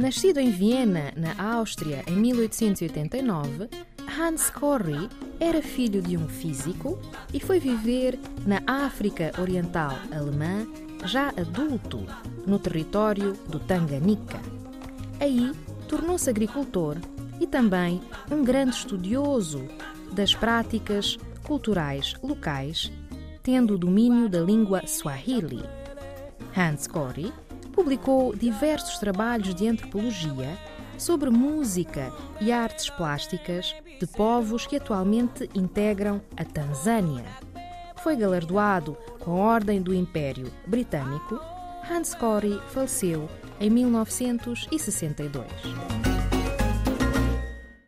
Nascido em Viena, na Áustria, em 1889, Hans Corry era filho de um físico e foi viver na África Oriental Alemã, já adulto, no território do Tanganica. Aí tornou-se agricultor e também um grande estudioso das práticas culturais locais, tendo o domínio da língua Swahili. Hans Corry publicou diversos trabalhos de antropologia sobre música e artes plásticas de povos que atualmente integram a Tanzânia. Foi galardoado com a Ordem do Império Britânico. Hans Corry faleceu em 1962.